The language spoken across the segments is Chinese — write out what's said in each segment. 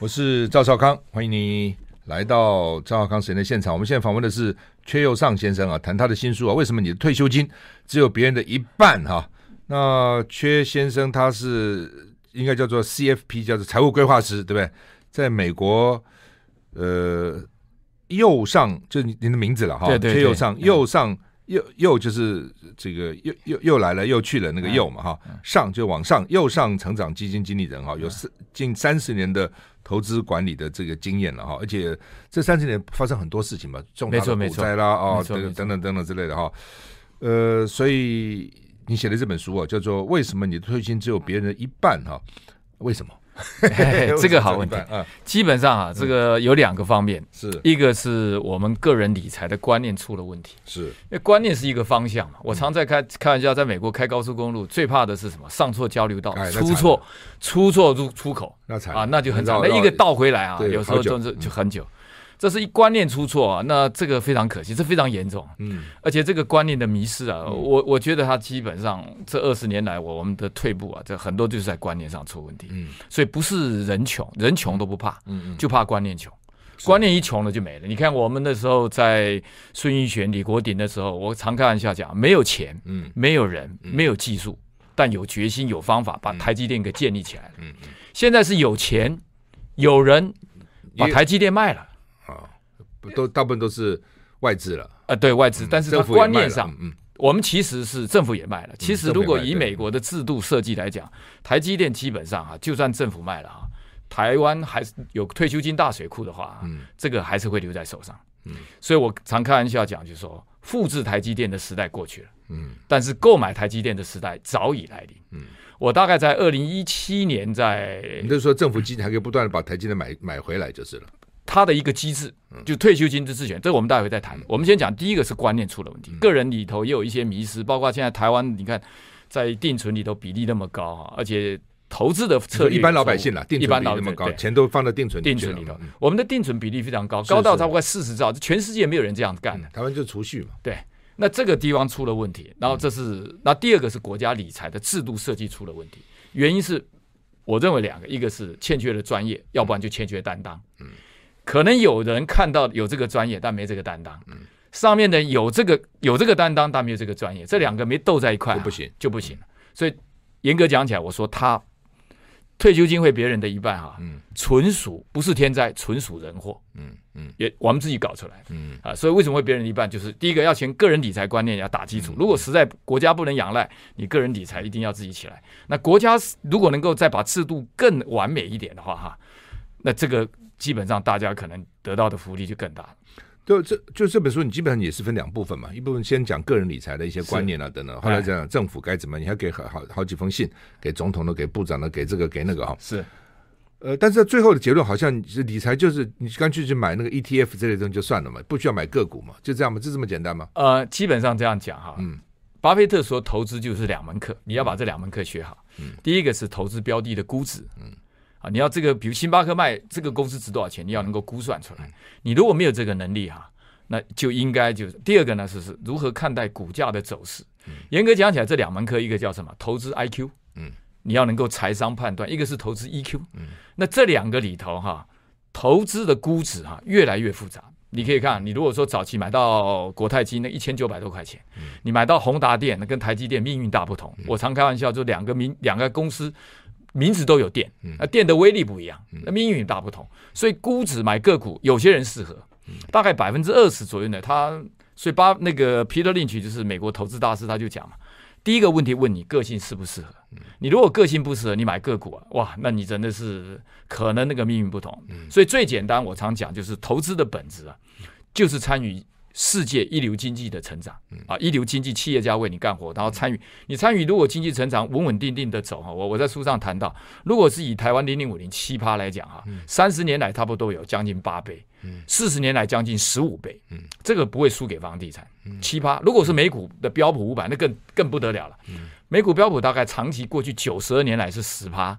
我是赵少康，欢迎你来到赵少康时间的现场。我们现在访问的是阙佑尚先生啊，谈他的新书啊，为什么你的退休金只有别人的一半哈、啊？那阙先生他是应该叫做 CFP，叫做财务规划师，对不对？在美国，呃，右上就是您的名字了哈，阙右上，右上。又又就是这个又又又来了又去了那个又嘛哈，上就往上，又上成长基金经理人哈，有四近三十年的投资管理的这个经验了哈，而且这三十年发生很多事情嘛，重大的股灾啦啊，这个等等等等之类的哈，呃，所以你写的这本书啊，叫做为什么你的退休金只有别人的一半哈？为什么？这个好问题。啊！基本上啊，这个有两个方面，是。一个是我们个人理财的观念出了问题，是。因为观念是一个方向嘛。我常在开开玩笑，在美国开高速公路最怕的是什么？上错交流道，出错出错入出口，那才啊，那就很惨。那一个倒回来啊，有时候就是就很久。这是一观念出错啊，那这个非常可惜，这非常严重。嗯，而且这个观念的迷失啊，我我觉得他基本上这二十年来，我我们的退步啊，这很多就是在观念上出问题。嗯，所以不是人穷，人穷都不怕，嗯，就怕观念穷。观念一穷了就没了。你看我们那时候在孙运璇、李国鼎的时候，我常开玩笑讲，没有钱，嗯，没有人，没有技术，但有决心、有方法，把台积电给建立起来了。嗯，现在是有钱、有人，把台积电卖了。都大部分都是外资了，呃，对外资，但是它观念上，嗯，我们其实是政府也卖了。其实如果以美国的制度设计来讲，台积电基本上啊，就算政府卖了啊，台湾还是有退休金大水库的话，嗯，这个还是会留在手上，嗯，所以我常开玩笑讲，就是说复制台积电的时代过去了，嗯，但是购买台积电的时代早已来临，嗯，我大概在二零一七年在，你就是说政府基金还可以不断的把台积电买买回来就是了。它的一个机制，就退休金的自选，这我们待会再谈。我们先讲第一个是观念出了问题，个人里头也有一些迷失，包括现在台湾，你看在定存里头比例那么高啊，而且投资的策略，一般老百姓啦，定存比例那么高，钱都放在定存定存里头。我们的定存比例非常高，高到差不多四十兆，全世界没有人这样干的。台湾就储蓄嘛，对。那这个地方出了问题，然后这是那第二个是国家理财的制度设计出了问题，原因是我认为两个，一个是欠缺了专业，要不然就欠缺担当。嗯。可能有人看到有这个专业，但没这个担当。嗯，上面的有这个有这个担当，但没有这个专业，这两个没斗在一块就不行，就不行。所以严格讲起来，我说他退休金会别人的一半哈，嗯，纯属不是天灾，纯属人祸。嗯嗯，也我们自己搞出来。嗯啊，所以为什么会别人一半？就是第一个要先个人理财观念要打基础。如果实在国家不能仰赖，你个人理财一定要自己起来。那国家如果能够再把制度更完美一点的话，哈，那这个。基本上大家可能得到的福利就更大。就这就这本书，你基本上也是分两部分嘛，一部分先讲个人理财的一些观念啊等等，后来讲政府该怎么，你还给好好好几封信给总统的、给部长的、给这个给那个哈。是，呃，但是最后的结论好像是理财就是你干脆去买那个 ETF 这类东西就算了嘛，不需要买个股嘛，就这样嘛，就这么简单吗？呃，基本上这样讲哈。嗯。巴菲特说投资就是两门课，你要把这两门课学好。嗯。第一个是投资标的的估值。嗯。啊，你要这个，比如星巴克卖这个公司值多少钱，你要能够估算出来。你如果没有这个能力哈，那就应该就是第二个呢，是是如何看待股价的走势。严格讲起来，这两门课，一个叫什么？投资 IQ，嗯，你要能够财商判断；一个是投资 EQ，嗯，那这两个里头哈，投资的估值哈越来越复杂。你可以看，你如果说早期买到国泰金那一千九百多块钱，你买到宏达电那跟台积电命运大不同。我常开玩笑，就两个名两个公司。名字都有电，那电的威力不一样，那命运大不同，所以估值买个股，有些人适合，大概百分之二十左右呢。他所以巴那个 Peter Lynch 就是美国投资大师，他就讲嘛，第一个问题问你个性适不适合，你如果个性不适合，你买个股啊，哇，那你真的是可能那个命运不同。所以最简单，我常讲就是投资的本质啊，就是参与世界一流经济的成长。啊，一流经济企业家为你干活，然后参与你参与，如果经济成长稳稳定定的走哈，我我在书上谈到，如果是以台湾零零五零七趴来讲哈，三十年来差不多有将近八倍，四十年来将近十五倍，这个不会输给房地产，七趴。如果是美股的标普五百，那更更不得了了，美股标普大概长期过去九十二年来是十趴，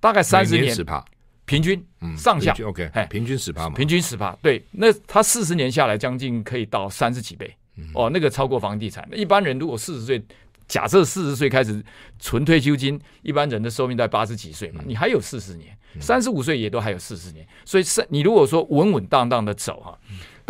大概三十年十趴。平均上下，OK，平均十趴嘛，平均十趴，对，那他四十年下来将近可以到三十几倍，哦，那个超过房地产。一般人如果四十岁，假设四十岁开始存退休金，一般人的寿命在八十几岁嘛，你还有四十年，三十五岁也都还有四十年，所以是，你如果说稳稳当当的走哈。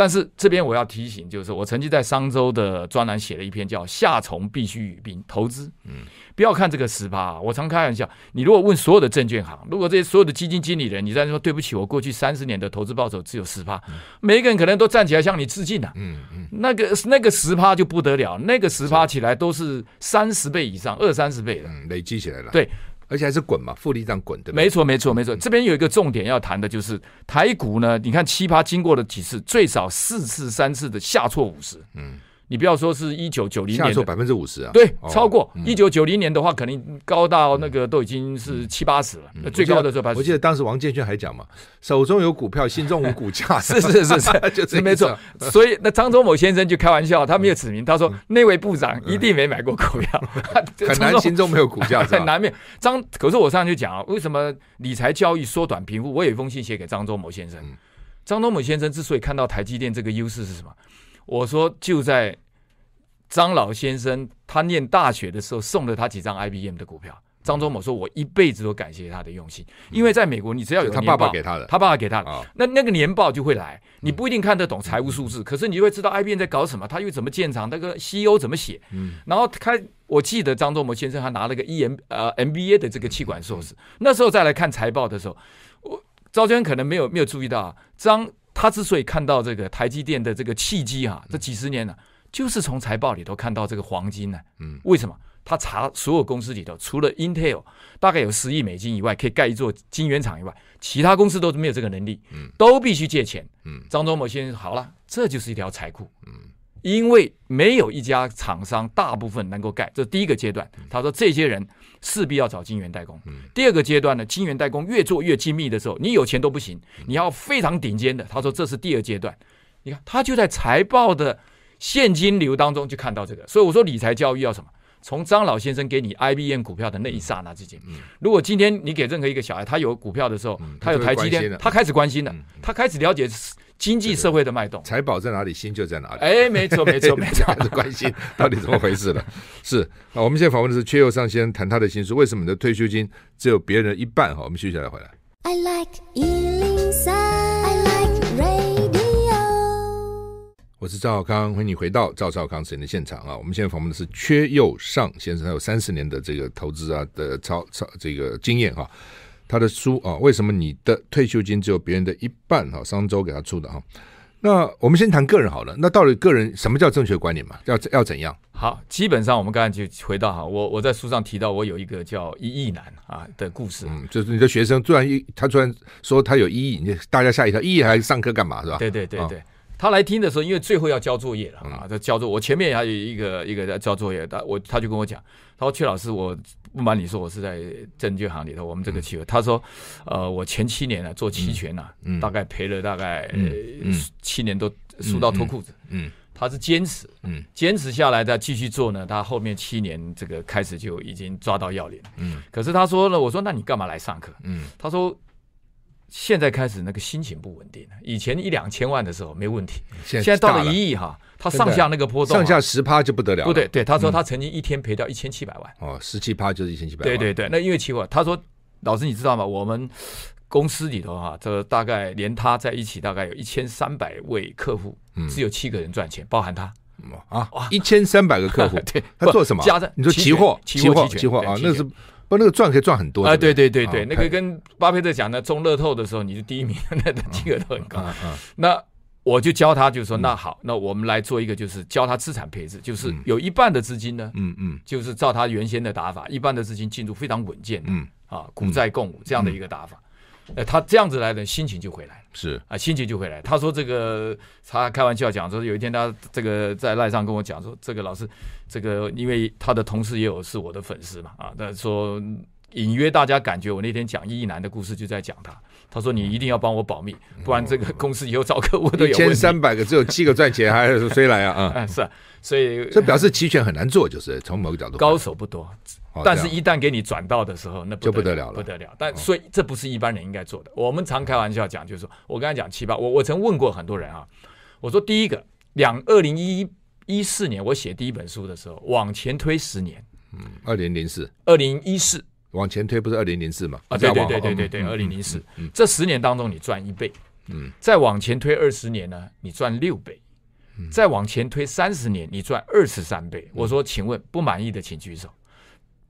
但是这边我要提醒，就是我曾经在商周的专栏写了一篇叫《夏虫必须语冰投资》。嗯，不要看这个十趴啊，我常开玩笑，你如果问所有的证券行，如果这些所有的基金经理人，你在说对不起，我过去三十年的投资报酬只有十趴，每一个人可能都站起来向你致敬呐。嗯嗯，那个那个十趴就不得了，那个十趴起来都是三十倍以上，二三十倍的，累积起来了。对。而且还是滚嘛，复利这样滚的。没错，没错，没错。这边有一个重点要谈的，就是台股呢。你看，奇葩经过了几次，最少四次、三次的下挫五十。嗯。你不要说是一九九零年，下挫百分之五十啊？对，超过一九九零年的话，肯定高到那个都已经是七八十了。那最高的时候，我记得当时王建煊还讲嘛，手中有股票，心中无股价。是是是是，就是没错。所以那张忠谋先生就开玩笑，他没有指名，他说那位部长一定没买过股票，很难心中没有股价，很难免。张，可是我上次就讲啊，为什么理财交易缩短贫富？我有一封信写给张忠谋先生。张忠谋先生之所以看到台积电这个优势是什么？我说就在。张老先生他念大学的时候送了他几张 IBM 的股票。张忠谋说：“我一辈子都感谢他的用心，因为在美国，你只要有他爸爸给他的，他爸爸给他的，那那个年报就会来。你不一定看得懂财务数字，可是你就会知道 IBM 在搞什么，他又怎么建厂，那个 CEO 怎么写。然后开，我记得张忠谋先生还拿了个 EM 呃 MBA 的这个气管硕士。那时候再来看财报的时候，我赵娟可能没有没有注意到张他之所以看到这个台积电的这个契机啊，这几十年呢。”就是从财报里头看到这个黄金呢、啊，嗯，为什么？他查所有公司里头，除了 Intel 大概有十亿美金以外，可以盖一座晶圆厂以外，其他公司都是没有这个能力，嗯，都必须借钱，嗯。张忠谋先生好了，这就是一条财库，嗯，因为没有一家厂商大部分能够盖，这是第一个阶段。他说这些人势必要找晶圆代工，嗯。第二个阶段呢，晶圆代工越做越精密的时候，你有钱都不行，你要非常顶尖的。他说这是第二阶段。你看，他就在财报的。现金流当中就看到这个，所以我说理财教育要什么？从张老先生给你 IBM 股票的那一刹那之间，如果今天你给任何一个小孩，他有股票的时候，他有台积电，他开始关心了，他开始了解经济社会的脉动。财宝在哪里，心就在哪里。哎，没错，没错，没错，开始关心到底怎么回事了。是啊，我们现在访问的是阙又尚先生，谈他的心书《为什么你的退休金只有别人的一半》哈。我们休息下来回来。I like 我是赵少康，欢迎你回到赵少康时间的现场啊！我们现在访问的是阙佑尚先生，他有三十年的这个投资啊的超超这个经验哈。他的书啊，为什么你的退休金只有别人的一半？哈，商周给他出的哈。那我们先谈个人好了。那到底个人什么叫正确观念嘛？要要怎样？好，基本上我们刚才就回到哈，我我在书上提到我有一个叫一亿男啊的故事，嗯，就是你的学生突然一他突然说他有一亿，你大家吓一跳，一亿还上课干嘛是吧？对对对对。哦他来听的时候，因为最后要交作业了啊，他交作。我前面还有一个一个在交作业，他我他就跟我讲，他说：“阙老师，我不瞒你说，我是在证券行里头，我们这个企业。”他说：“呃，我前七年呢做期权呢，大概赔了大概七年都输到脱裤子。嗯，他是坚持，嗯，坚持下来再继续做呢，他后面七年这个开始就已经抓到要领。嗯，可是他说呢，我说那你干嘛来上课？嗯，他说。”现在开始那个心情不稳定了。以前一两千万的时候没问题，现在到了一亿哈，他上下那个波动，上下十趴就不得了。不对，对，他说他曾经一天赔掉一千七百万。哦，十七趴就是一千七百万。对对对，那因为期货，他说老师你知道吗？我们公司里头哈，这大概连他在一起，大概有一千三百位客户，只有七个人赚钱，包含他。啊，一千三百个客户，对，他做什么？加在你说期货，期货，期货啊，那是。不，那个赚可以赚很多啊！对对？对对，那个跟巴菲特讲的中乐透的时候，你是第一名，那个金额都很高。那我就教他，就是说，那好，那我们来做一个，就是教他资产配置，就是有一半的资金呢，嗯嗯，就是照他原先的打法，一半的资金进入非常稳健，嗯。啊，股债共舞这样的一个打法。呃，他这样子来的心情就回来是啊，心情就会来。他说这个，他开玩笑讲说，有一天他这个在赖上跟我讲说，这个老师，这个因为他的同事也有是我的粉丝嘛，啊，他说隐约大家感觉我那天讲一男的故事就在讲他。他说你一定要帮我保密，不然这个公司以后找客户都有。一千三百个只有七个赚钱，还是谁来啊？啊，是啊，所以这表示期权很难做，就是从某个角度，高手不多。但是，一旦给你转到的时候，那不就不得了了，不得了。但所以，这不是一般人应该做的。我们常开玩笑讲，就是说我刚才讲七八，我我曾问过很多人啊，我说第一个，两二零一一四年我写第一本书的时候，往前推十年，嗯，二零零四，二零一四，往前推不是二零零四吗？啊，对对对对对对，二零零四，这十年当中你赚一倍，嗯，再往前推二十年呢，你赚六倍，再往前推三十年，你赚二十三倍。我说，请问不满意的请举手。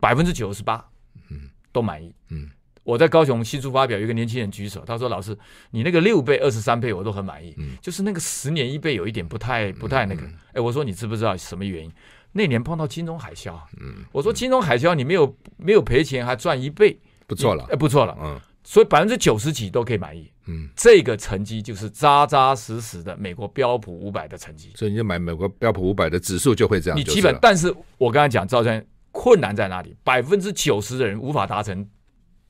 百分之九十八，嗯，都满意。嗯，我在高雄新书发表，有一个年轻人举手，他说：“老师，你那个六倍、二十三倍，我都很满意。嗯，就是那个十年一倍，有一点不太、不太那个。哎，我说你知不知道什么原因？那年碰到金融海啸。嗯，我说金融海啸，你没有没有赔钱，还赚一倍，不错了。哎，不错了。嗯，所以百分之九十几都可以满意。嗯，这个成绩就是扎扎实实的美国标普五百的成绩。所以你就买美国标普五百的指数就会这样。你基本，但是我刚才讲赵先生。困难在哪里？百分之九十的人无法达成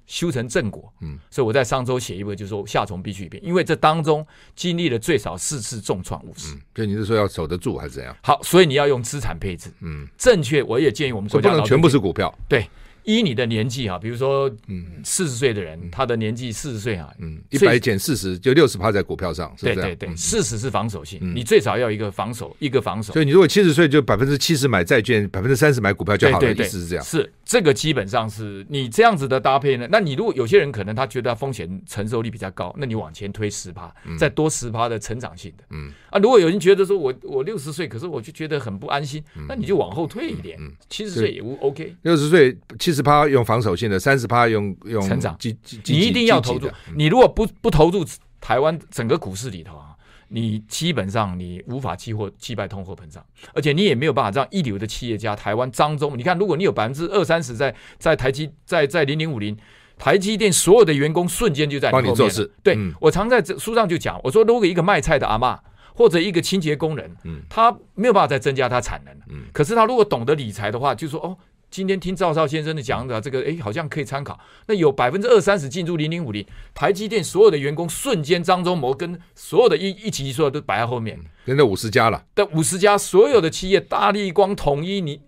修成正果。嗯，所以我在上周写一本，就是说夏虫必须变，因为这当中经历了最少四次重创五十。所以你是说要守得住还是怎样？好，所以你要用资产配置。嗯，正确。我也建议我们国家不能全部是股票。对。依你的年纪哈，比如说，嗯，四十岁的人，他的年纪四十岁哈，嗯，一百减四十就六十趴在股票上，是这样。对对对，四十是防守性，你最少要一个防守，一个防守。所以你如果七十岁就百分之七十买债券，百分之三十买股票就好了，意思是这样。是这个基本上是你这样子的搭配呢。那你如果有些人可能他觉得风险承受力比较高，那你往前推十趴，再多十趴的成长性的，嗯啊，如果有人觉得说我我六十岁，可是我就觉得很不安心，那你就往后退一点，七十岁也无 OK。六十岁七十趴用防守。性的三十趴用用成长，你一定要投入。你如果不不投入台湾整个股市里头啊，你基本上你无法击破击败通货膨胀，而且你也没有办法让一流的企业家台湾张忠。你看，如果你有百分之二三十在在台积在在零零五零，台积电所有的员工瞬间就在你后面。帮你做事。对，我常在这书上就讲，我说如果一个卖菜的阿妈或者一个清洁工人，他没有办法再增加他产能，可是他如果懂得理财的话，就说哦。今天听赵少先生的讲的这个，哎，好像可以参考。那有百分之二三十进入零零五零，台积电所有的员工瞬间张忠谋跟所有的一一起所有都摆在后面，现在五十家了。但五十家所有的企业，大力光、统一，你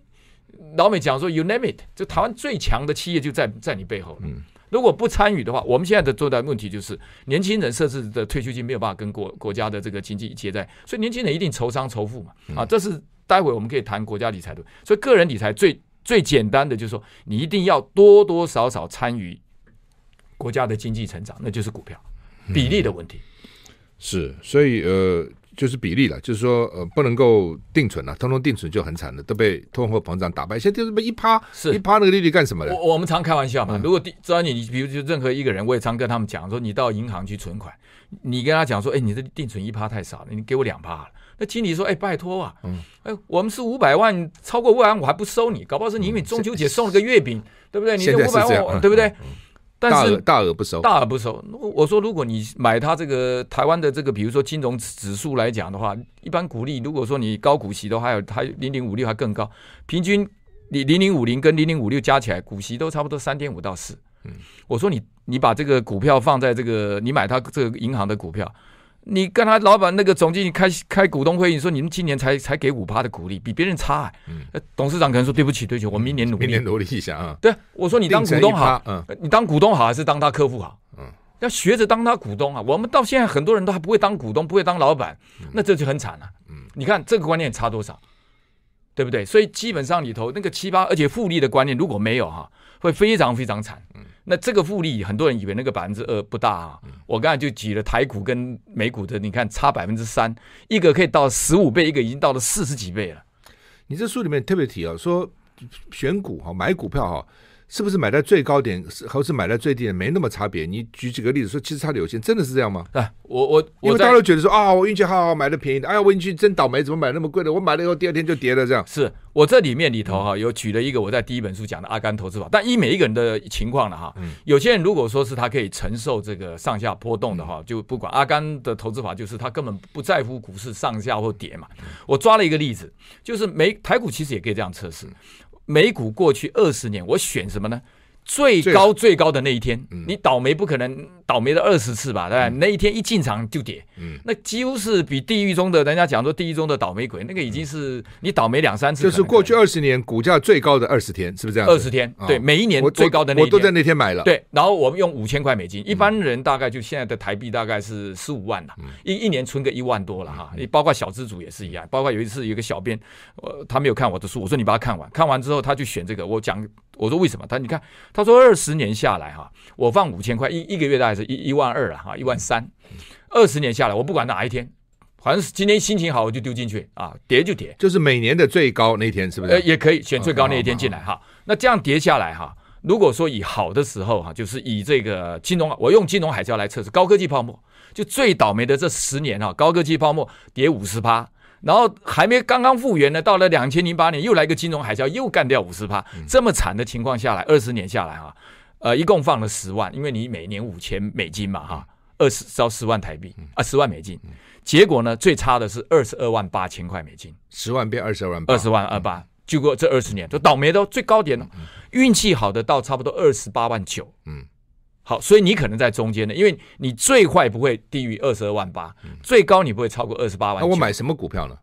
老美讲说，you name it，就台湾最强的企业就在在你背后。嗯，如果不参与的话，我们现在的最大问题就是年轻人设置的退休金没有办法跟国国家的这个经济接在，所以年轻人一定愁商愁富嘛。啊，这是待会我们可以谈国家理财的，所以个人理财最。最简单的就是说，你一定要多多少少参与国家的经济成长，那就是股票比例的问题。嗯、是，所以呃，就是比例了，就是说呃，不能够定存了，通通定存就很惨了，都被通货膨胀打败。现在就是一趴，是一趴那个利率干什么的？我我们常开玩笑嘛，嗯、如果知道你，你比如就任何一个人，我也常跟他们讲说，你到银行去存款，你跟他讲说，哎，你的定存一趴太少了，你给我两趴了。那经理说：“哎、欸，拜托啊，嗯，哎，我们是五百万，超过五百万我还不收你，搞不好是你因为中秋节送了个月饼，对不对？你这五百万，对不对？但是大额不收，大额不收。我说，如果你买它这个台湾的这个，比如说金融指数来讲的话，一般股利，如果说你高股息的话，还有还零零五六还更高，平均你零零五零跟零零五六加起来，股息都差不多三点五到四。嗯，我说你你把这个股票放在这个，你买它这个银行的股票。”你跟他老板那个总经理开开股东会议，说你们今年才才给五趴的股利，比别人差、欸。嗯，董事长可能说对不起，对不起，我明年努力，明年努力一下啊。对，我说你当股东好，嗯，你当股东好还是当他客户好？嗯，要学着当他股东啊。我们到现在很多人都还不会当股东，不会当老板，那这就很惨了。嗯，你看这个观念差多少，对不对？所以基本上里头那个七八，而且复利的观念如果没有哈，会非常非常惨。嗯。那这个复利，很多人以为那个百分之二不大啊。我刚才就举了台股跟美股的，你看差百分之三，一个可以到十五倍，一个已经到了四十几倍了。你这书里面特别提啊，说选股哈，买股票哈，是不是买在最高点，或是买在最低点没那么差别？你举几个例子说，其实差的有限，真的是这样吗？啊，我我因为大家都觉得说啊，我运气好好买的便宜的，哎呀，我运气真倒霉，怎么买那么贵的？我买了以后第二天就跌了，这样。是我这里面里头哈有举了一个我在第一本书讲的阿甘投资法，但依每一个人的情况了哈，有些人如果说是他可以承受这个上下波动的哈，就不管阿甘的投资法，就是他根本不在乎股市上下或跌嘛。我抓了一个例子，就是美台股其实也可以这样测试。美股过去二十年，我选什么呢？最高最高的那一天，你倒霉不可能倒霉了二十次吧？对吧？那一天一进场就跌，那几乎是比地狱中的人家讲说地狱中的倒霉鬼，那个已经是你倒霉两三次。就是过去二十年股价最高的二十天，是不是这样？二十天，对，每一年最高的那一天，我都在那天买了。对，然后我们用五千块美金，一般人大概就现在的台币大概是十五万了，一一年存个一万多了哈。你包括小资主也是一样，包括有一次有一个小编，呃，他没有看我的书，我说你把它看完，看完之后他就选这个，我讲。我说为什么？他你看，他说二十年下来哈，我放五千块一一个月大概是一一万二了哈，一万三。二十年下来，我不管哪一天，反正是今天心情好我就丢进去啊，跌就跌，就是每年的最高那天是不是？呃，也可以选最高那一天进来哈。那这样跌下来哈，如果说以好的时候哈，就是以这个金融，我用金融海啸来测试高科技泡沫，就最倒霉的这十年哈，高科技泡沫跌五十趴。然后还没刚刚复原呢，到了两千零八年又来个金融海啸，又干掉五十趴，这么惨的情况下来，二十年下来哈，呃，一共放了十万，因为你每年五千美金嘛哈，二十到十万台币啊，十万美金，结果呢最差的是二十二万八千块美金，十万变二十二万八，二十万二八，结果这二十年就倒霉的最高点了，运气好的到差不多二十八万九，嗯。好，所以你可能在中间的，因为你最坏不会低于二十二万八，最高你不会超过二十八万。那我买什么股票呢？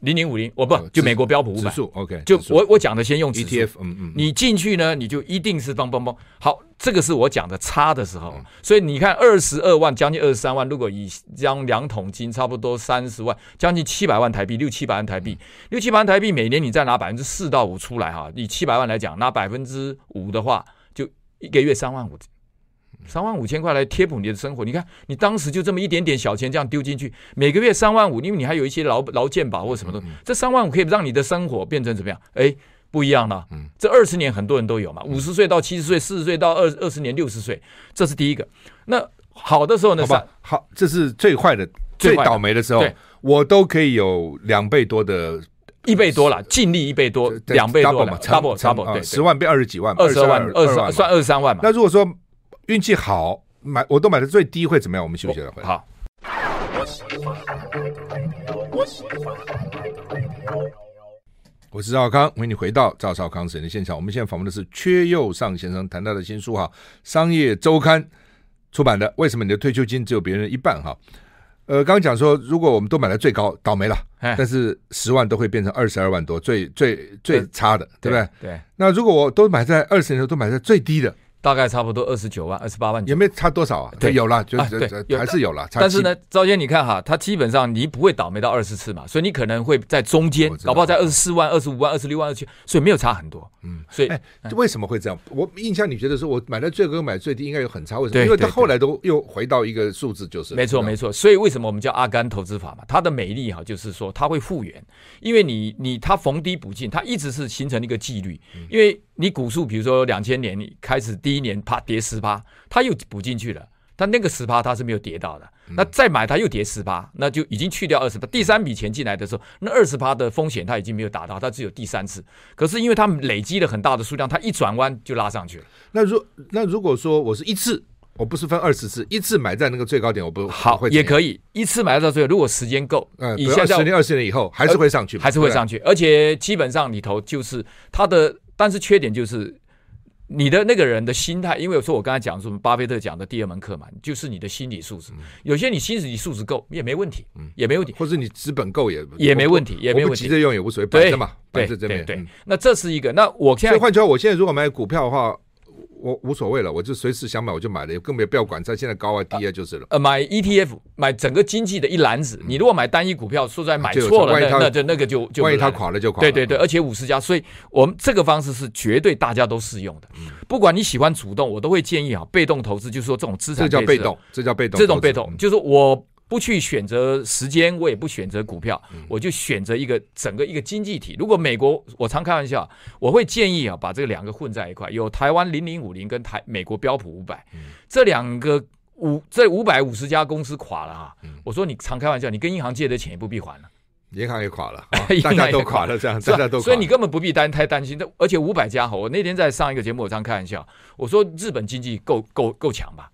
零零五零，我不就美国标普五百指数？OK，就我我讲的先用 ETF，嗯嗯，你进去呢，你就一定是嘣嘣嘣。好，这个是我讲的差的时候，所以你看二十二万，将近二十三万，如果以将两桶金，差不多三十万，将近七百万台币，六七百万台币，六七百万台币，每年你再拿百分之四到五出来哈，以七百万来讲，拿百分之五的话，就一个月三万五。三万五千块来贴补你的生活，你看你当时就这么一点点小钱这样丢进去，每个月三万五，因为你还有一些劳劳健保或什么的，这三万五可以让你的生活变成怎么样？哎，不一样了。嗯，这二十年很多人都有嘛，五十岁到七十岁，四十岁到二二十年六十岁，这是第一个。那好的时候呢？好吧，好，这是最坏的、最倒霉的时候，我都可以有两倍多的，一倍多了，净利一倍多，两倍多嘛，double double，对，十万变二十几万，二十二万，二十算二十三万嘛。那如果说运气好，买我都买的最低会怎么样？我们休息了会。好。我是赵少康，欢迎你回到赵少康时间的现场。我们现在访问的是缺右上先生，谈到的新书哈，《商业周刊》出版的《为什么你的退休金只有别人的一半》哈。呃，刚刚讲说，如果我们都买的最高，倒霉了，但是十万都会变成二十二万多，最最最差的，对不对？对。那如果我都买在二十年的时候都买在最低的。大概差不多二十九万、二十八万，有没有差多少啊？对，有了，就对，还是有了。但是呢，赵先，你看哈，它基本上你不会倒霉到二十次嘛，所以你可能会在中间，搞不好在二十四万、二十五万、二十六万、二十七，所以没有差很多。嗯，所以哎，为什么会这样？我印象你觉得说我买的最高买最低应该有很差，为什么？因为它后来都又回到一个数字，就是没错没错。所以为什么我们叫阿甘投资法嘛？它的美丽哈，就是说它会复原，因为你你它逢低补进，它一直是形成一个纪律，因为。你股数，比如说两千年你开始第一年啪跌十趴，他又补进去了，但那个十趴他是没有跌到的。那再买他又跌十趴，那就已经去掉二十趴。第三笔钱进来的时候，那二十趴的风险他已经没有达到，他只有第三次。可是因为它累积了很大的数量，他一转弯就拉上去了。那如那如果说我是一次，我不是分二十次，一次买在那个最高点，我不好也可以一次买到最后。如果时间够，嗯，以现在十年、二十年以后还是会上去，还是会上去，而且基本上里头就是它的。但是缺点就是你的那个人的心态，因为有时候我刚才讲说，巴菲特讲的第二门课嘛，就是你的心理素质。有些你心理素质够也没问题，也没问题，或者你资本够也也没问题，也没问题，急着用也无所谓，摆着嘛，摆着这边。对，那这是一个。那我现在换句话，我现在如果买股票的话。我无所谓了，我就随时想买我就买了，更没不要管它现在高啊低啊就是了。呃，买 ETF 买整个经济的一篮子，你如果买单一股票，说出来买错了，那那就那个就就万一它垮了就垮了。对对对，而且五十家，所以我们这个方式是绝对大家都适用的。不管你喜欢主动，我都会建议啊，被动投资就是说这种资产，这叫被动，这叫被动，这种被动就是我。不去选择时间，我也不选择股票，我就选择一个整个一个经济体。如果美国，我常开玩笑，我会建议啊，把这个两个混在一块，有台湾零零五零跟台美国标普五百，这两个五这五百五十家公司垮了哈，我说你常开玩笑，你跟银行借的钱也不必还了。银行也垮了，大家都垮了，这样大家都垮了，所以你根本不必担太担心。而且五百家哈，我那天在上一个节目，我常开玩笑，我说日本经济够够够强吧？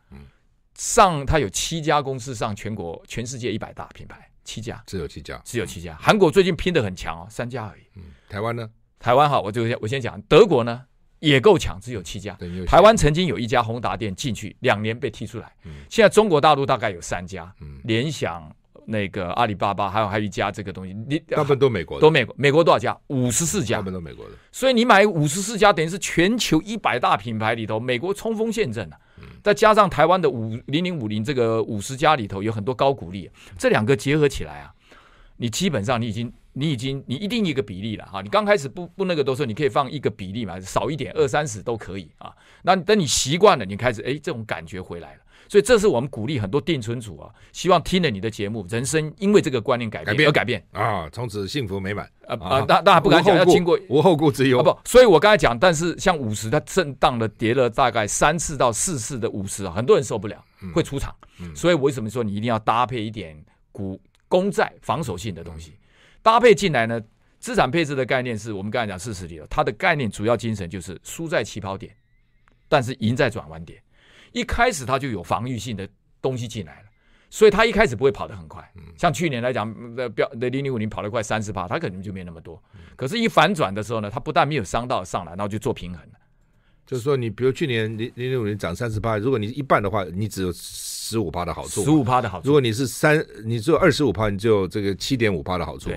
上它有七家公司上全国全世界一百大品牌，七家只有七家，只有七家。韩国最近拼的很强哦，三家而已。嗯，台湾呢？台湾哈，我就我先讲德国呢，也够强，只有七家。台湾曾经有一家宏达店进去，两年被踢出来。现在中国大陆大概有三家，联想。那个阿里巴巴，还有还有一家这个东西，你大部分都美国的，都美国，美国多少家？五十四家，大部分都美国的。所以你买五十四家，等于是全球一百大品牌里头，美国冲锋陷阵啊。再加上台湾的五零零五零这个五十家里头有很多高股利，这两个结合起来啊，你基本上你已经你已经你一定一个比例了哈。你刚开始不不那个都说你可以放一个比例嘛，少一点二三十都可以啊。那等你习惯了，你开始哎这种感觉回来了。所以这是我们鼓励很多定存组啊，希望听了你的节目，人生因为这个观念改变而改变啊，从此幸福美满啊啊！大大家不敢讲，要经过无后顾之忧。不，所以我刚才讲，但是像五十，它震荡的跌了大概三次到四次的五十啊，很多人受不了，会出场。所以我为什么说你一定要搭配一点股公债防守性的东西搭配进来呢？资产配置的概念是我们刚才讲四十里了，它的概念主要精神就是输在起跑点，但是赢在转弯点。一开始它就有防御性的东西进来了，所以它一开始不会跑得很快。像去年来讲，的标的零零五零跑得快三十趴，它可能就没那么多。可是，一反转的时候呢，它不但没有伤到上来，然后就做平衡了。就是说，你比如去年零零零五零涨三十八，如果你一半的话，你只有十五趴的好处。十五趴的好处。如果你是三，你只有二十五趴，你就有这个七点五趴的好处。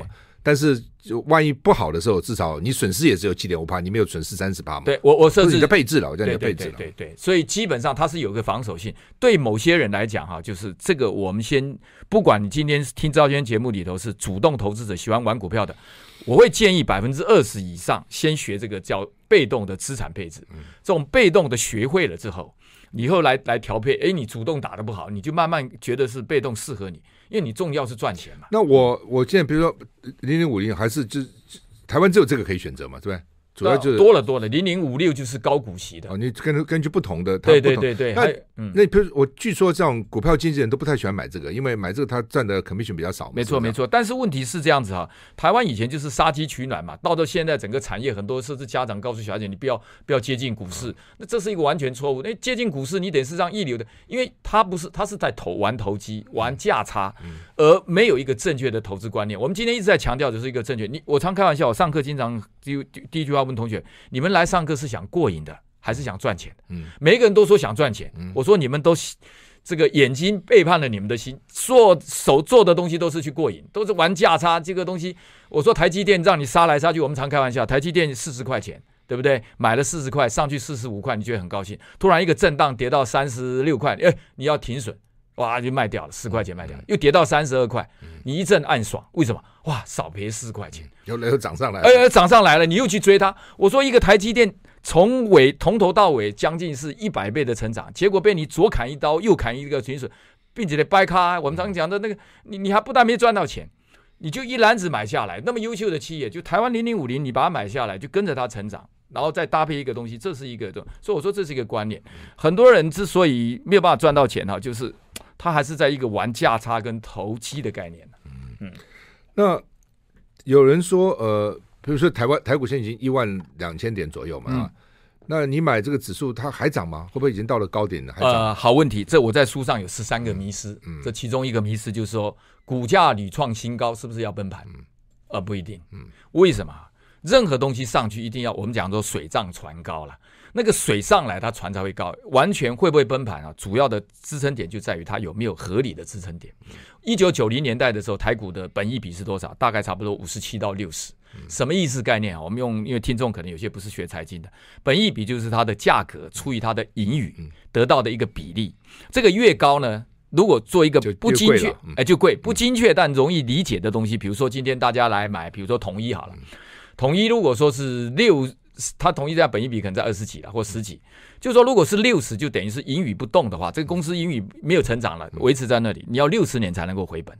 但是，就万一不好的时候，至少你损失也只有七点五趴，你没有损失三十帕嘛？对，我我设置你的配置了，我叫你的配置了。对对，对对对，所以基本上它是有个防守性。对某些人来讲，哈，就是这个，我们先不管你今天听赵先生节目里头是主动投资者，喜欢玩股票的，我会建议百分之二十以上先学这个叫被动的资产配置。这种被动的学会了之后，以后来来调配，哎，你主动打的不好，你就慢慢觉得是被动适合你。因为你重要是赚钱嘛。那我我现在比如说零零五零还是就台湾只有这个可以选择嘛，对不对？主要就是多了多了，零零五六就是高股息的。哦，你根根据不同的，对对对对。那那比如我据说这种股票经纪人都不太喜欢买这个，因为买这个他赚的 commission 比较少。没错没错，但是问题是这样子哈，台湾以前就是杀鸡取卵嘛，到到现在整个产业很多甚至家长告诉小孩子，你不要不要接近股市，那这是一个完全错误。那接近股市你得是让一流的，因为他不是他是在投玩投机玩价差，而没有一个正确的投资观念。我们今天一直在强调的是一个正确。你我常开玩笑，我上课经常第第一句话问同学，你。你们来上课是想过瘾的，还是想赚钱？嗯，每一个人都说想赚钱。嗯，我说你们都这个眼睛背叛了你们的心，做手做的东西都是去过瘾，都是玩价差。这个东西，我说台积电让你杀来杀去，我们常开玩笑，台积电四十块钱，对不对？买了四十块，上去四十五块，你觉得很高兴。突然一个震荡跌到三十六块，哎，你要停损，哇，就卖掉了，十块钱卖掉了，又跌到三十二块，你一阵暗爽，为什么？哇，少赔四块钱。有没有涨上来？哎哎，涨上来了，你又去追它。我说一个台积电从尾从头到尾将近是一百倍的成长，结果被你左砍一刀，右砍一个停损，并且得掰开。我们常讲的那个，你你还不但没赚到钱，你就一篮子买下来，那么优秀的企业，就台湾零零五零，你把它买下来，就跟着它成长，然后再搭配一个东西，这是一个，所以我说这是一个观念。很多人之所以没有办法赚到钱哈，就是他还是在一个玩价差跟投机的概念。嗯嗯，那。有人说，呃，比如说台湾台股现在已经一万两千点左右嘛，嗯、那你买这个指数它还涨吗？会不会已经到了高点了？还涨？呃，好问题，这我在书上有十三个迷思，嗯，这其中一个迷思就是说，股价屡创新高是不是要崩盘？嗯，呃，不一定，嗯，为什么？任何东西上去一定要我们讲说水涨船高了。那个水上来，它船才会高。完全会不会崩盘啊？主要的支撑点就在于它有没有合理的支撑点。一九九零年代的时候，台股的本益比是多少？大概差不多五十七到六十。什么意思概念啊？我们用，因为听众可能有些不是学财经的，本益比就是它的价格除以它的盈余得到的一个比例。这个越高呢，如果做一个不精确，哎，就贵。不精确但容易理解的东西，比如说今天大家来买，比如说统一好了，统一如果说是六。他同意在本益比可能在二十几了或十几，就是说如果是六十，就等于是盈余不动的话，这个公司盈余没有成长了，维持在那里，你要六十年才能够回本，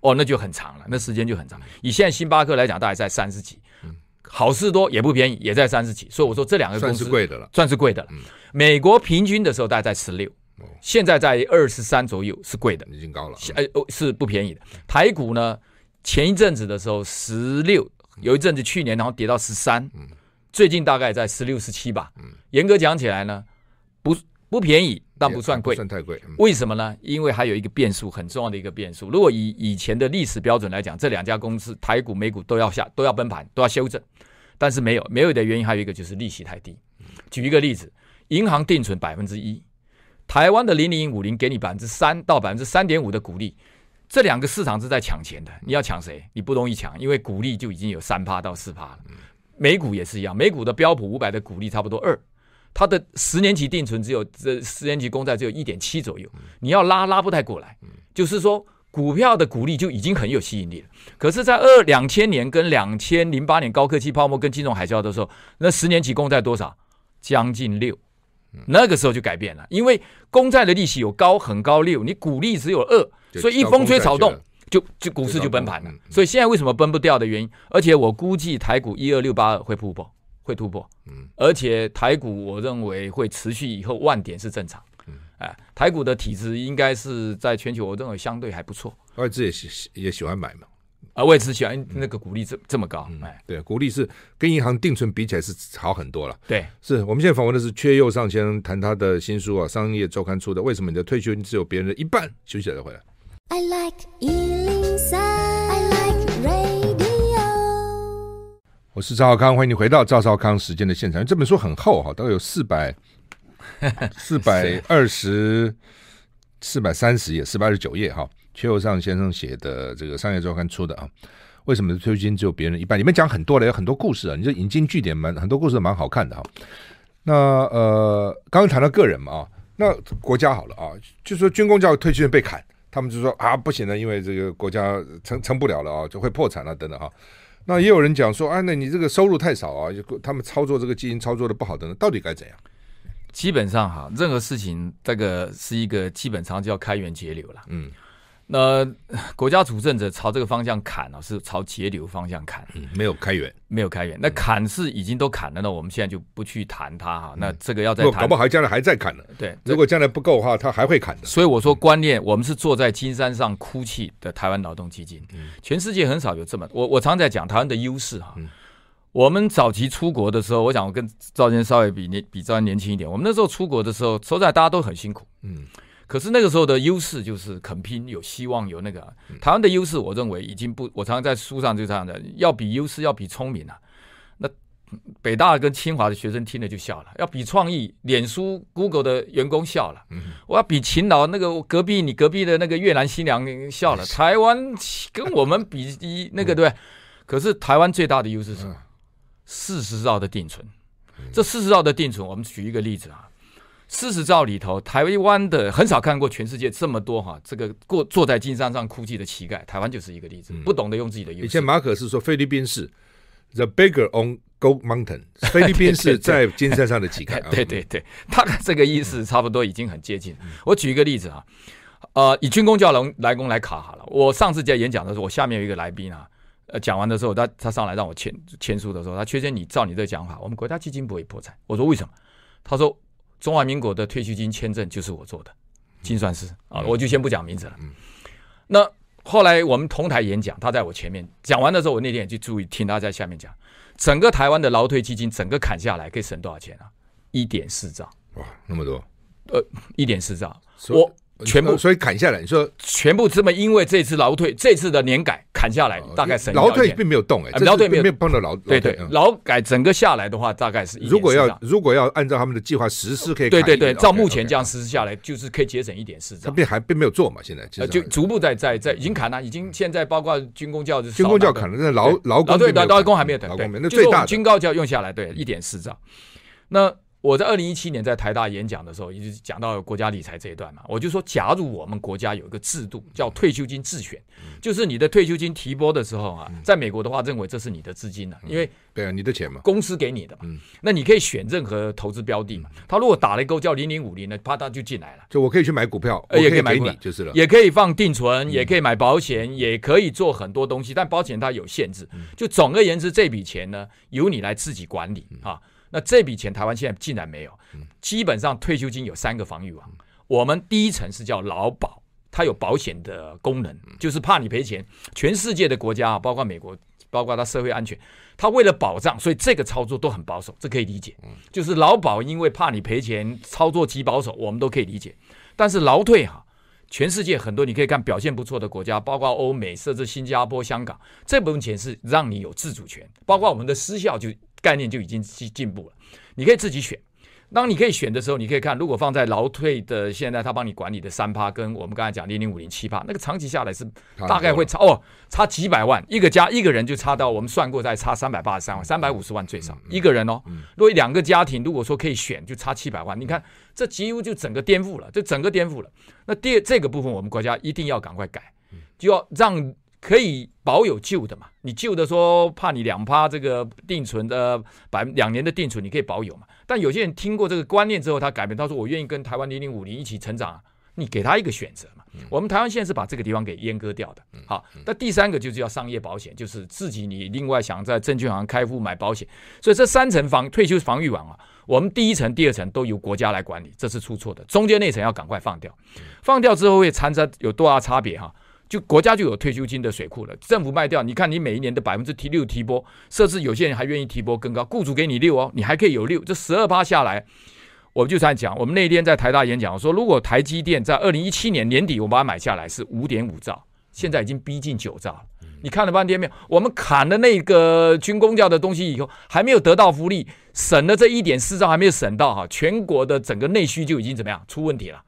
哦，那就很长了，那时间就很长。以现在星巴克来讲，大概在三十几，好事多也不便宜，也在三十几，所以我说这两个公司算是贵的了，算是贵的了。美国平均的时候大概在十六。现在在二十三左右是贵的，已经高了，呃，是不便宜的。台股呢，前一阵子的时候十六，有一阵子去年然后跌到十三，最近大概在十六、十七吧。严格讲起来呢，不不便宜，但不算贵，算太贵。为什么呢？因为还有一个变数，很重要的一个变数。如果以以前的历史标准来讲，这两家公司台股、美股都要下，都要崩盘，都要修正，但是没有，没有的原因还有一个就是利息太低。举一个例子，银行定存百分之一。台湾的零零五零给你百分之三到百分之三点五的股利，这两个市场是在抢钱的。你要抢谁？你不容易抢，因为股利就已经有三趴到四趴了。美股也是一样，美股的标普五百的股利差不多二，它的十年期定存只有这十年期公债只有一点七左右。你要拉拉不太过来，就是说股票的股利就已经很有吸引力了。可是，在二两千年跟两千零八年高科技泡沫跟金融海啸的时候，那十年期公债多少？将近六。那个时候就改变了，因为公债的利息有高很高六，你股利只有二，所以一风吹草动就就股市就崩盘了。所以现在为什么崩不掉的原因？而且我估计台股一二六八二会突破，会突破。嗯，而且台股我认为会持续以后万点是正常。嗯，哎，台股的体质应该是在全球我认为相对还不错。外资也喜也喜欢买嘛。啊，外资喜欢那个股利这这么高，哎、嗯，对，股利是跟银行定存比起来是好很多了。对，是我们现在访问的是缺右上先生，谈他的新书啊，《商业周刊》出的。为什么你的退休金只有别人的一半？休息了再回来。I like 103, I like radio。我是赵少康，欢迎你回到赵少康时间的现场。这本书很厚哈，大概有四百 四百二十四百三十页，四百二十九页哈。邱友尚先生写的这个《商业周刊》出的啊，为什么退休金只有别人一半？里面讲很多了，有很多故事啊。你这引经据典蛮很多故事蛮好看的哈。那呃，刚刚谈到个人嘛啊，那国家好了啊，就说军工教退休金被砍，他们就说啊不行了，因为这个国家撑撑不了了啊，就会破产了等等哈。那也有人讲说啊，那你这个收入太少啊，他们操作这个基金操作的不好等等，到底该怎样？基本上哈，任何事情这个是一个基本上就要开源节流了，嗯。那国家主政者朝这个方向砍啊，是朝节流方向砍，嗯，没有开源，没有开源。那砍是已经都砍了，那我们现在就不去谈它哈。那这个要再谈，搞不好将来还在砍呢。对，如果将来不够的话，他还会砍的。所以我说观念，我们是坐在金山上哭泣的台湾劳动基金。全世界很少有这么，我我常在讲台湾的优势哈。我们早期出国的时候，我想我跟赵先生稍微比年比赵年轻一点。我们那时候出国的时候，说实在大家都很辛苦，嗯。可是那个时候的优势就是肯拼，有希望，有那个台湾的优势，我认为已经不。我常常在书上就这样的，要比优势，要比聪明啊。那北大跟清华的学生听了就笑了，要比创意，脸书、Google 的员工笑了。我要比勤劳，那个隔壁你隔壁的那个越南新娘笑了。台湾跟我们比一那个对，可是台湾最大的优势是什么四十兆的定存。这四十兆的定存，我们举一个例子啊。四十兆里头，台湾的很少看过全世界这么多哈，这个过坐在金山上哭泣的乞丐，台湾就是一个例子，不懂得用自己的优势。以前马可是说菲律宾是 the beggar on gold mountain，菲律宾是在金山上的乞丐。对对对，大概这个意思差不多已经很接近。我举一个例子啊，呃，以军工教龙来工来卡好了。我上次在演讲的时候，我下面有一个来宾啊，呃，讲完的时候，他他上来让我签签书的时候，他确认你照你这个讲法，我们国家基金不会破产。我说为什么？他说。中华民国的退休金签证就是我做的，精算师啊，我就先不讲名字了。那后来我们同台演讲，他在我前面讲完的时候，我那天也去注意听他在下面讲，整个台湾的劳退基金整个砍下来可以省多少钱啊？一点四兆。哇，那么多？呃，一点四兆。我。全部，所以砍下来，你说全部这么，因为这次劳退，这次的年改砍下来，大概省。劳退并没有动哎，劳退没有碰到劳，对对，劳改整个下来的话，大概是。如果要如果要按照他们的计划实施，可以。对对对，照目前这样实施下来，就是可以节省一点四兆。他并还并没有做嘛，现在就逐步在在在已经砍了，已经现在包括军工教军工教砍了，那劳劳工对劳工还没有等，劳工没那最大军公教用下来，对一点四兆。那我在二零一七年在台大演讲的时候，一直讲到国家理财这一段嘛，我就说，假如我们国家有一个制度叫退休金自选，就是你的退休金提拨的时候啊，在美国的话认为这是你的资金了，因为对啊，你的钱嘛，公司给你的嘛，那你可以选任何投资标的嘛。他如果打了一勾叫零零五零呢，啪嗒就进来了，就我可以去买股票，也可以买你就是了，也可以放定存，也可以买保险，也可以做很多东西，但保险它有限制。就总而言之，这笔钱呢由你来自己管理啊。那这笔钱台湾现在竟然没有，基本上退休金有三个防御网。我们第一层是叫劳保，它有保险的功能，就是怕你赔钱。全世界的国家啊，包括美国，包括它社会安全，它为了保障，所以这个操作都很保守，这可以理解。就是劳保因为怕你赔钱，操作极保守，我们都可以理解。但是劳退哈，全世界很多你可以看表现不错的国家，包括欧美，甚至新加坡、香港，这部分钱是让你有自主权，包括我们的私校就。概念就已经进进步了，你可以自己选。当你可以选的时候，你可以看，如果放在劳退的现在，他帮你管理的三趴，跟我们刚才讲零零五零七趴，那个长期下来是大概会差哦，差几百万一个家一个人就差到我们算过，再差三百八十三万，三百五十万最少一个人哦。如果两个家庭如果说可以选，就差七百万，你看这几乎就整个颠覆了，就整个颠覆了。那第二这个部分，我们国家一定要赶快改，就要让。可以保有旧的嘛？你旧的说怕你两趴这个定存的百两年的定存，你可以保有嘛？但有些人听过这个观念之后，他改变，他说我愿意跟台湾零零五零一起成长啊！你给他一个选择嘛？我们台湾现在是把这个地方给阉割掉的。好，那第三个就是要商业保险，就是自己你另外想在证券行开户买保险。所以这三层防退休防御网啊，我们第一层、第二层都由国家来管理，这是出错的。中间那层要赶快放掉，放掉之后会产生有多大差别哈？就国家就有退休金的水库了，政府卖掉，你看你每一年的百分之提六提拨，甚至有些人还愿意提拨更高，雇主给你六哦，你还可以有六，这十二趴下来，我就在讲，我们那天在台大演讲我说，如果台积电在二零一七年年底我把它买下来是五点五兆，现在已经逼近九兆，你看了半天没有？我们砍了那个军工教的东西以后，还没有得到福利，省了这一点四兆还没有省到哈，全国的整个内需就已经怎么样出问题了。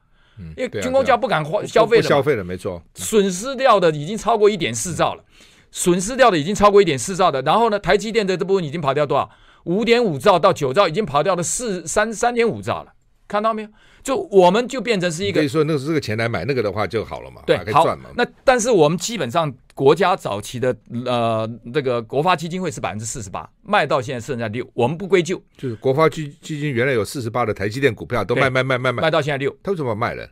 因为军工教不敢花消费了，消费了没错，损失掉的已经超过一点四兆了，损失掉的已经超过一点四兆的。然后呢，台积电的这部分已经跑掉多少？五点五兆到九兆，已经跑掉了四三三点五兆了。看到没有？就我们就变成是一个，可以说那个是这个钱来买那个的话就好了嘛，对，可以赚嘛，那但是我们基本上国家早期的呃这个国发基金会是百分之四十八，卖到现在剩下六，我们不归咎，就是国发基基金原来有四十八的台积电股票都卖卖卖卖卖，卖到现在六，他为什么卖了？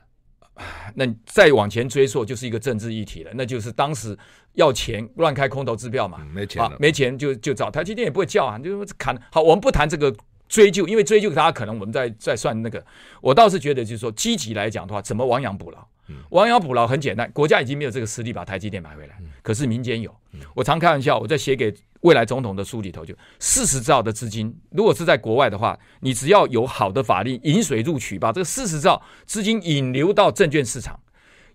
那再往前追溯就是一个政治议题了，那就是当时要钱乱开空头支票嘛，嗯、没钱了，没钱就就找台积电也不会叫啊，就砍。好，我们不谈这个追究，因为追究他可能我们在在算那个。我倒是觉得就是说，积极来讲的话，怎么亡羊补牢？亡羊补牢很简单，国家已经没有这个实力把台积电买回来，可是民间有。我常开玩笑，我在写给未来总统的书里头，就四十兆的资金，如果是在国外的话，你只要有好的法律引水入渠，把这个四十兆资金引流到证券市场，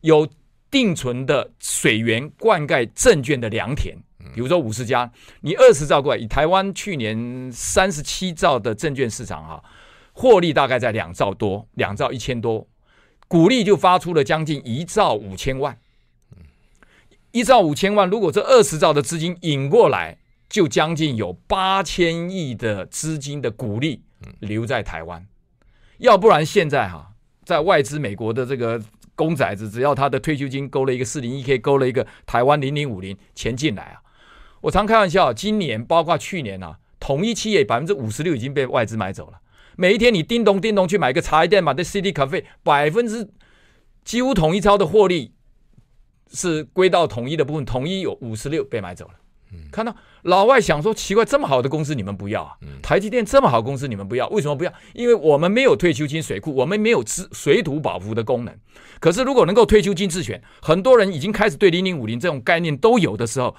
有定存的水源灌溉证券的良田，比如说五十家，你二十兆过来，以台湾去年三十七兆的证券市场哈，获利大概在两兆多，两兆一千多。股利就发出了将近一兆五千万，一兆五千万，如果这二十兆的资金引过来，就将近有八千亿的资金的股利留在台湾。要不然现在哈，在外资美国的这个公仔子，只要他的退休金勾了一个四零一 K，勾了一个台湾零零五零，钱进来啊。我常开玩笑，今年包括去年啊，统一企业百分之五十六已经被外资买走了。每一天你叮咚叮咚去买个茶叶店，把这 City Cafe 百分之几乎统一超的获利是归到统一的部分，统一有五十六被买走了。看到老外想说奇怪，这么好的公司你们不要啊？台积电这么好公司你们不要？为什么不要？因为我们没有退休金水库，我们没有资水土保服的功能。可是如果能够退休金自选，很多人已经开始对零零五零这种概念都有的时候。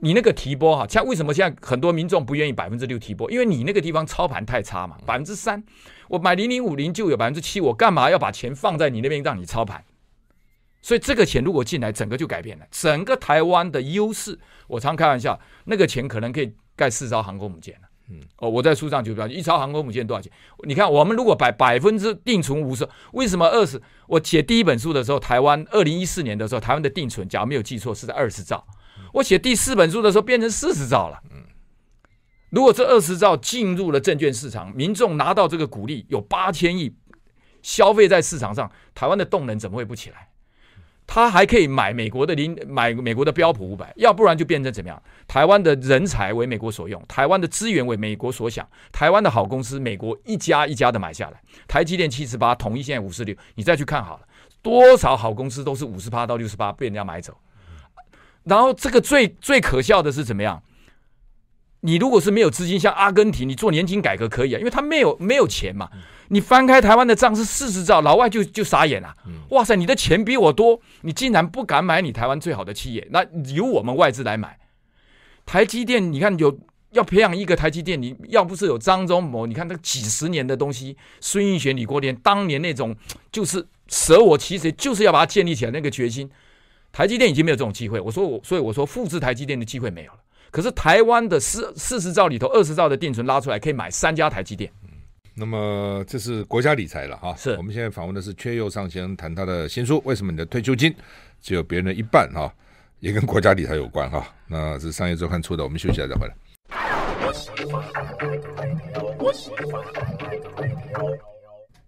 你那个提拨哈，像为什么现在很多民众不愿意百分之六提拨？因为你那个地方操盘太差嘛，百分之三，我买零零五零就有百分之七，我干嘛要把钱放在你那边让你操盘？所以这个钱如果进来，整个就改变了，整个台湾的优势。我常开玩笑，那个钱可能可以盖四艘航空母舰了。嗯，哦，我在书上就表示，一艘航空母舰多少钱？你看，我们如果百百分之定存五十，为什么二十？我写第一本书的时候，台湾二零一四年的时候，台湾的定存，假如没有记错，是在二十兆。我写第四本书的时候变成四十兆了，如果这二十兆进入了证券市场，民众拿到这个鼓励有八千亿消费在市场上，台湾的动能怎么会不起来？他还可以买美国的零买美国的标普五百，要不然就变成怎么样？台湾的人才为美国所用，台湾的资源为美国所想，台湾的好公司美国一家一家的买下来。台积电七十八，统一现在五十六，你再去看好了，多少好公司都是五十八到六十八被人家买走。然后这个最最可笑的是怎么样？你如果是没有资金，像阿根廷，你做年金改革可以啊，因为他没有没有钱嘛。你翻开台湾的账是四十兆，老外就就傻眼了。哇塞，你的钱比我多，你竟然不敢买你台湾最好的企业，那由我们外资来买。台积电，你看有要培养一个台积电，你要不是有张忠谋，你看那几十年的东西，孙运璇、李国联当年那种就是舍我其谁，就是要把它建立起来那个决心。台积电已经没有这种机会。我说我，所以我说复制台积电的机会没有了。可是台湾的四四十兆里头，二十兆的定存拉出来，可以买三家台积电。那么这是国家理财了哈。是。我们现在访问的是缺又上先生，谈他的新书《为什么你的退休金只有别人的一半》哈，也跟国家理财有关哈。那是商业周刊出的，我们休息一下再回来。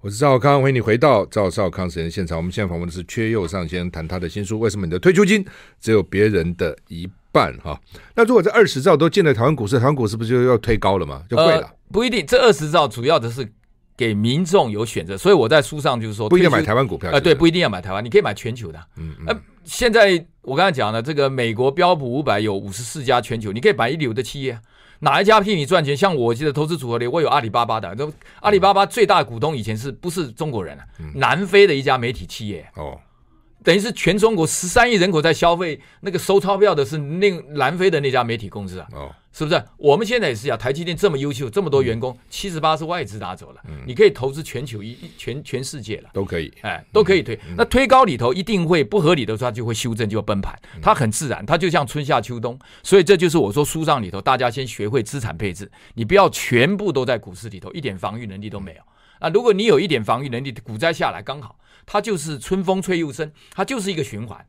我是赵少康，欢迎你回到赵少康时间现场。我们现在访问的是缺右上先生，谈他的新书《为什么你的退休金只有别人的一半》。哈，那如果这二十兆都进了台湾股市，台湾股市不是就要推高了吗？就贵了？呃，不一定，这二十兆主要的是给民众有选择，所以我在书上就是说，不一定要买台湾股票是不是？呃，对，不一定要买台湾，你可以买全球的。嗯嗯。呃，现在我刚才讲了，这个美国标普五百有五十四家全球，你可以买一流的企业，哪一家替你赚钱？像我记得投资组合里，我有阿里巴巴的，都阿里巴巴最大股东以前是不是中国人南非的一家媒体企业哦。等于是全中国十三亿人口在消费，那个收钞票的是那南非的那家媒体公司啊，哦，是不是？我们现在也是啊，台积电这么优秀，这么多员工，七十八是外资拿走了，嗯，你可以投资全球一全全世界了，都可以，哎，都可以推。嗯，那推高里头一定会不合理的时候，它就会修正，就会崩盘，它很自然，它就像春夏秋冬。所以这就是我说书上里头，大家先学会资产配置，你不要全部都在股市里头，一点防御能力都没有。啊，如果你有一点防御能力，股灾下来刚好。它就是春风吹又生，它就是一个循环，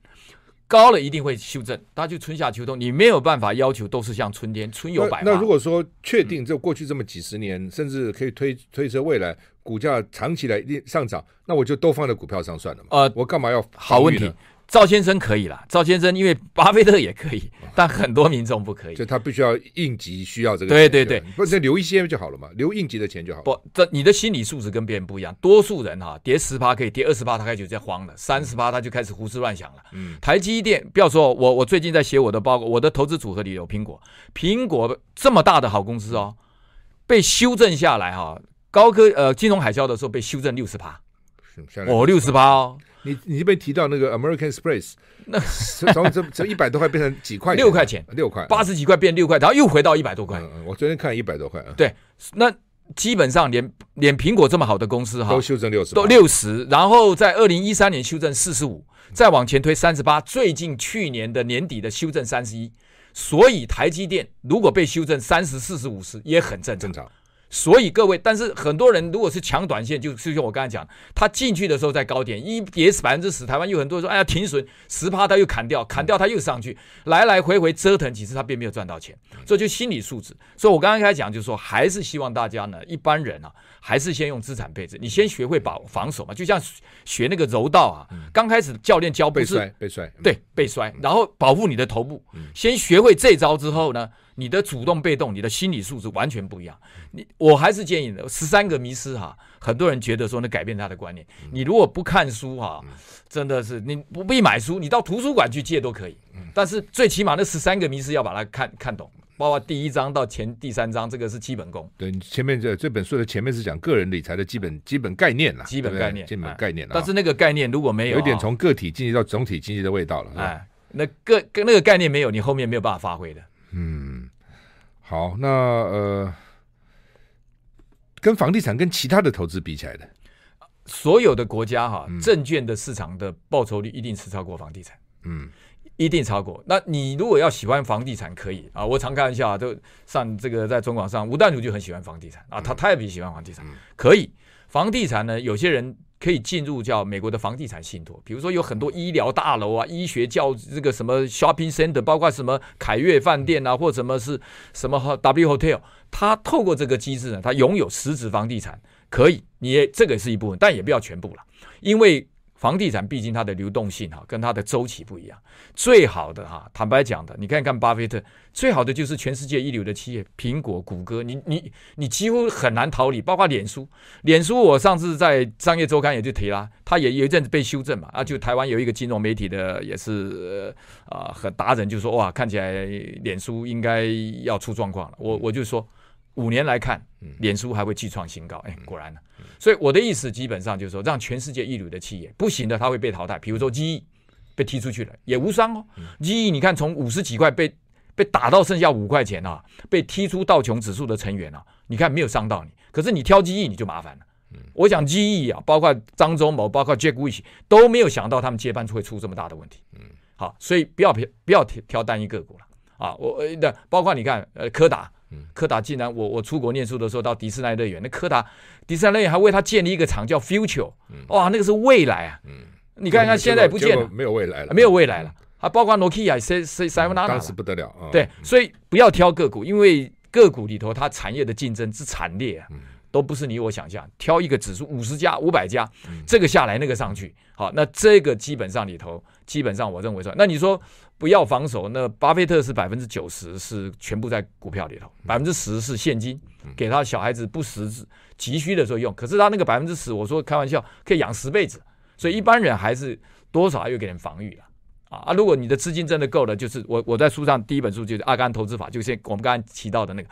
高了一定会修正，它就春夏秋冬，你没有办法要求都是像春天春有百花。那如果说确定这过去这么几十年，嗯、甚至可以推推测未来股价长期来一定上涨，那我就都放在股票上算了嘛。呃，我干嘛要？好问题。赵先生可以了，赵先生因为巴菲特也可以，但很多民众不可以，就他必须要应急需要这个钱，对对对，不是留一些就好了嘛，留应急的钱就好了。不，这你的心理素质跟别人不一样，多数人哈跌十趴可以，跌二十趴他开始就在慌了，三十趴他就开始胡思乱想了。嗯，台积电不要说我，我最近在写我的报告，我的投资组合里有苹果，苹果这么大的好公司哦，被修正下来哈，高科呃金融海啸的时候被修正六十趴，哦六十趴哦。你你这边提到那个 American Express，那从这这一百多块变成几块？六块钱，六块，八十几块变六块，然后又回到一百多块。嗯，我昨天看一百多块啊。对，那基本上连连苹果这么好的公司哈，都修正六十，都六十，然后在二零一三年修正四十五，再往前推三十八，最近去年的年底的修正三十一，所以台积电如果被修正三十、四十、五十也很正常。正常。所以各位，但是很多人如果是抢短线，就是像我刚才讲，他进去的时候在高点，一跌百分之十，台湾有很多人说，哎呀停损十趴，他又砍掉，砍掉他又上去，来来回回折腾几次，他并没有赚到钱，这就心理素质。所以我刚刚开始讲，就是说，还是希望大家呢，一般人啊，还是先用资产配置，你先学会保防守嘛，就像学那个柔道啊，刚开始教练教不是被摔，被摔，对，被摔，然后保护你的头部，先学会这招之后呢。你的主动被动，你的心理素质完全不一样。你我还是建议的十三个迷失哈，很多人觉得说能改变他的观念。你如果不看书哈，真的是你不必买书，你到图书馆去借都可以。但是最起码那十三个迷失要把它看看懂，包括第一章到前第三章，这个是基本功。对，前面这这本书的前面是讲个人理财的基本基本概念啦，基本概念，基本概念。但是那个概念如果没有，有一点从个体经济到总体经济的味道了。哎，那个跟那个概念没有，你后面没有办法发挥的。嗯。好，那呃，跟房地产跟其他的投资比起来的，所有的国家哈，证券的市场的报酬率一定是超过房地产，嗯，一定超过。那你如果要喜欢房地产，可以。啊，我常开玩笑啊，都上这个在中广上，吴淡如就很喜欢房地产。啊，他他也比较喜欢房地产，可以。房地产呢，有些人可以进入叫美国的房地产信托，比如说有很多医疗大楼啊、医学教这个什么 shopping center，包括什么凯悦饭店啊，或者什么是什么 W Hotel，它透过这个机制呢，它拥有实质房地产，可以，你也这个是一部分，但也不要全部了，因为。房地产毕竟它的流动性哈，跟它的周期不一样。最好的哈，坦白讲的，你看看巴菲特，最好的就是全世界一流的企业，苹果、谷歌，你你你几乎很难逃离。包括脸书，脸书我上次在商业周刊也就提了，它也有一阵子被修正嘛。啊，就台湾有一个金融媒体的也是啊，很达人就说哇，看起来脸书应该要出状况了。我我就说。五年来看，脸书还会继创新高。哎，果然呢。所以我的意思基本上就是说，让全世界一流的企业不行的，它会被淘汰。比如说 GE 被踢出去了，也无伤哦。GE 你看从五十几块被被打到剩下五块钱啊，被踢出道琼指数的成员啊，你看没有伤到你。可是你挑 GE 你就麻烦了。我想 GE 啊，包括张忠谋，包括 Jack Welch 都没有想到他们接班会出这么大的问题。好，所以不要不要挑挑单一个股了啊。我的包括你看呃柯达。柯达竟然，我我出国念书的时候到迪士尼乐园，那柯达迪士尼乐园还为他建立一个厂叫 Future，哇，那个是未来啊！你看看现在也不见了，没有未来了，没有未来了。还包括 Nokia、C C Seven 当时不得了啊！对，所以不要挑个股，因为个股里头它产业的竞争之惨烈啊，都不是你我想象。挑一个指数五十家、五百家，这个下来那个上去，好，那这个基本上里头，基本上我认为说，那你说。不要防守，那巴菲特是百分之九十是全部在股票里头，百分之十是现金，给他小孩子不时急需的时候用。可是他那个百分之十，我说开玩笑，可以养十辈子。所以一般人还是多少还有给人防御了啊啊！如果你的资金真的够了，就是我我在书上第一本书就是《阿甘投资法》，就是我们刚才提到的那个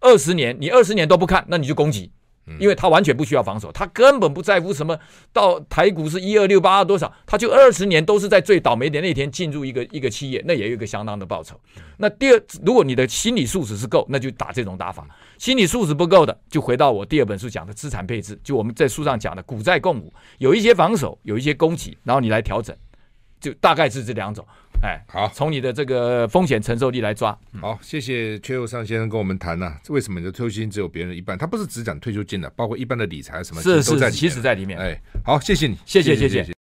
二十年，你二十年都不看，那你就攻击。因为他完全不需要防守，他根本不在乎什么到台股是一二六八多少，他就二十年都是在最倒霉的那天进入一个一个企业，那也有一个相当的报酬。那第二，如果你的心理素质是够，那就打这种打法；心理素质不够的，就回到我第二本书讲的资产配置，就我们在书上讲的股债共舞，有一些防守，有一些攻击，然后你来调整，就大概是这两种。哎，好，从你的这个风险承受力来抓。好，谢谢邱友尚先生跟我们谈呢、啊，为什么你的退休金只有别人一半？他不是只讲退休金的，包括一般的理财什么，是是，其实在里面。哎，好，谢谢你。谢谢谢谢。